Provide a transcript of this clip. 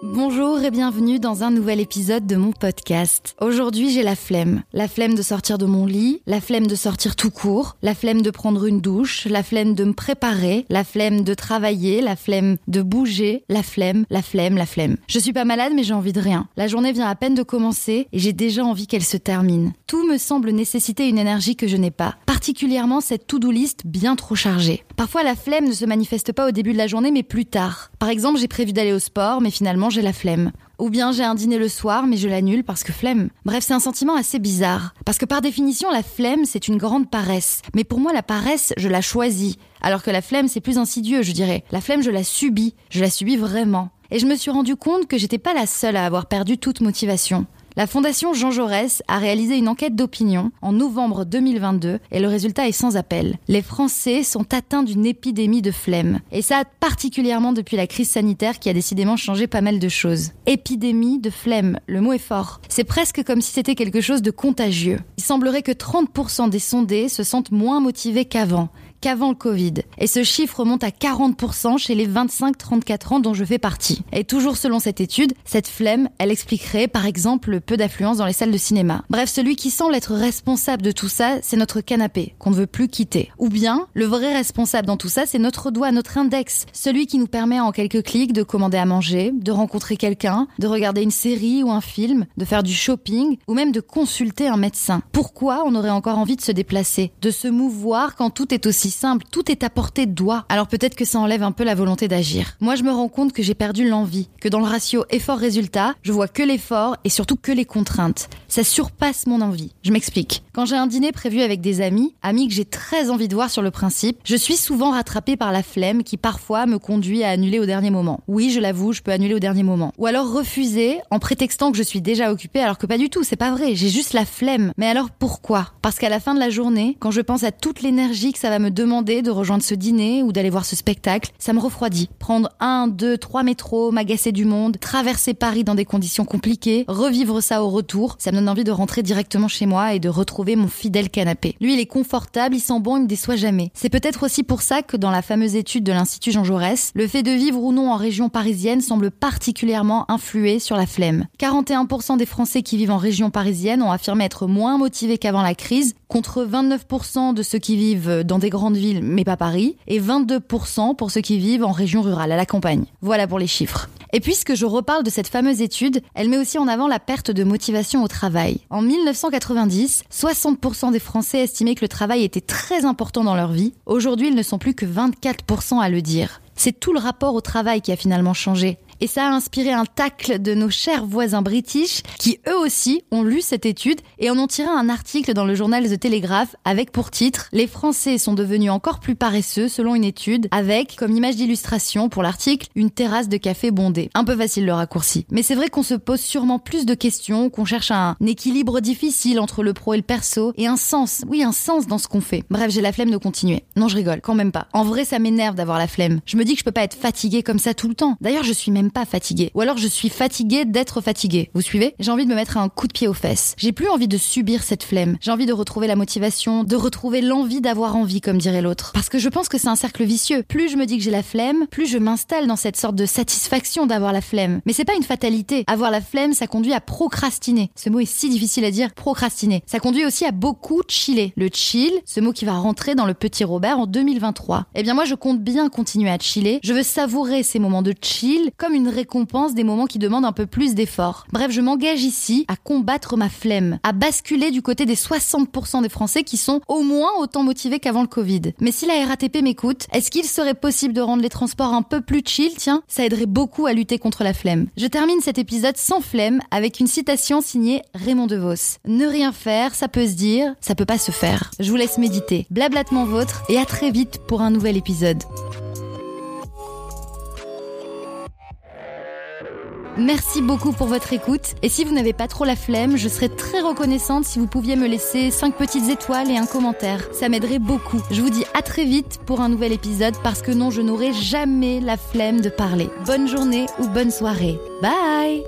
Bonjour et bienvenue dans un nouvel épisode de mon podcast. Aujourd'hui j'ai la flemme. La flemme de sortir de mon lit, la flemme de sortir tout court, la flemme de prendre une douche, la flemme de me préparer, la flemme de travailler, la flemme de bouger, la flemme, la flemme, la flemme. Je suis pas malade mais j'ai envie de rien. La journée vient à peine de commencer et j'ai déjà envie qu'elle se termine. Tout me semble nécessiter une énergie que je n'ai pas, particulièrement cette to-do list bien trop chargée. Parfois la flemme ne se manifeste pas au début de la journée mais plus tard. Par exemple j'ai prévu d'aller au sport mais finalement j'ai la flemme. Ou bien j'ai un dîner le soir, mais je l'annule parce que flemme. Bref, c'est un sentiment assez bizarre. Parce que par définition, la flemme, c'est une grande paresse. Mais pour moi, la paresse, je la choisis. Alors que la flemme, c'est plus insidieux, je dirais. La flemme, je la subis. Je la subis vraiment. Et je me suis rendu compte que j'étais pas la seule à avoir perdu toute motivation. La Fondation Jean Jaurès a réalisé une enquête d'opinion en novembre 2022 et le résultat est sans appel. Les Français sont atteints d'une épidémie de flemme. Et ça particulièrement depuis la crise sanitaire qui a décidément changé pas mal de choses. Épidémie de flemme, le mot est fort. C'est presque comme si c'était quelque chose de contagieux. Il semblerait que 30% des sondés se sentent moins motivés qu'avant qu'avant le Covid. Et ce chiffre monte à 40% chez les 25-34 ans dont je fais partie. Et toujours selon cette étude, cette flemme, elle expliquerait par exemple le peu d'affluence dans les salles de cinéma. Bref, celui qui semble être responsable de tout ça, c'est notre canapé, qu'on ne veut plus quitter. Ou bien, le vrai responsable dans tout ça, c'est notre doigt, notre index, celui qui nous permet en quelques clics de commander à manger, de rencontrer quelqu'un, de regarder une série ou un film, de faire du shopping, ou même de consulter un médecin. Pourquoi on aurait encore envie de se déplacer, de se mouvoir quand tout est aussi simple, tout est à Alors peut-être que ça enlève un peu la volonté d'agir. Moi, je me rends compte que j'ai perdu l'envie, que dans le ratio effort-résultat, je vois que l'effort et surtout que les contraintes. Ça surpasse mon envie. Je m'explique. Quand j'ai un dîner prévu avec des amis, amis que j'ai très envie de voir sur le principe, je suis souvent rattrapée par la flemme qui parfois me conduit à annuler au dernier moment. Oui, je l'avoue, je peux annuler au dernier moment. Ou alors refuser en prétextant que je suis déjà occupée alors que pas du tout, c'est pas vrai, j'ai juste la flemme. Mais alors pourquoi? Parce qu'à la fin de la journée, quand je pense à toute l'énergie que ça va me demander de rejoindre ce dîner ou d'aller voir ce spectacle, ça me refroidit. Prendre un, deux, trois métros, m'agacer du monde, traverser Paris dans des conditions compliquées, revivre ça au retour, ça me donne envie de rentrer directement chez moi et de retrouver mon fidèle canapé. Lui, il est confortable, il sent bon, il me déçoit jamais. C'est peut-être aussi pour ça que dans la fameuse étude de l'Institut Jean Jaurès, le fait de vivre ou non en région parisienne semble particulièrement influer sur la flemme. 41% des Français qui vivent en région parisienne ont affirmé être moins motivés qu'avant la crise, contre 29% de ceux qui vivent dans des grandes villes mais pas Paris, et 22% pour ceux qui vivent en région rurale, à la campagne. Voilà pour les chiffres. Et puisque je reparle de cette fameuse étude, elle met aussi en avant la perte de motivation au travail. En 1990, 60% des Français estimaient que le travail était très important dans leur vie. Aujourd'hui, ils ne sont plus que 24% à le dire. C'est tout le rapport au travail qui a finalement changé et ça a inspiré un tacle de nos chers voisins british qui eux aussi ont lu cette étude et en ont tiré un article dans le journal The Telegraph avec pour titre Les Français sont devenus encore plus paresseux selon une étude avec comme image d'illustration pour l'article une terrasse de café bondée. Un peu facile le raccourci. Mais c'est vrai qu'on se pose sûrement plus de questions, qu'on cherche un équilibre difficile entre le pro et le perso et un sens, oui un sens dans ce qu'on fait. Bref, j'ai la flemme de continuer. Non, je rigole, quand même pas. En vrai, ça m'énerve d'avoir la flemme. Je me dis que je peux pas être fatiguée comme ça tout le temps. D'ailleurs, je suis même pas fatiguée. Ou alors je suis fatiguée d'être fatiguée. Vous suivez? J'ai envie de me mettre un coup de pied aux fesses. J'ai plus envie de subir cette flemme. J'ai envie de retrouver la motivation, de retrouver l'envie d'avoir envie, comme dirait l'autre. Parce que je pense que c'est un cercle vicieux. Plus je me dis que j'ai la flemme, plus je m'installe dans cette sorte de satisfaction d'avoir la flemme. Mais c'est pas une fatalité. Avoir la flemme, ça conduit à procrastiner. Ce mot est si difficile à dire, procrastiner. Ça conduit aussi à beaucoup chiller. Le chill, ce mot qui va rentrer dans le petit Robert en 2023. Eh bien moi je compte bien continuer à chiller. Je veux savourer ces moments de chill comme une récompense des moments qui demandent un peu plus d'effort. Bref, je m'engage ici à combattre ma flemme, à basculer du côté des 60% des Français qui sont au moins autant motivés qu'avant le Covid. Mais si la RATP m'écoute, est-ce qu'il serait possible de rendre les transports un peu plus chill? Tiens, ça aiderait beaucoup à lutter contre la flemme. Je termine cet épisode sans flemme avec une citation signée Raymond DeVos. Ne rien faire, ça peut se dire, ça peut pas se faire. Je vous laisse méditer. Blablatement vôtre et à très vite pour un nouvel épisode. Merci beaucoup pour votre écoute. Et si vous n'avez pas trop la flemme, je serais très reconnaissante si vous pouviez me laisser 5 petites étoiles et un commentaire. Ça m'aiderait beaucoup. Je vous dis à très vite pour un nouvel épisode parce que non, je n'aurai jamais la flemme de parler. Bonne journée ou bonne soirée. Bye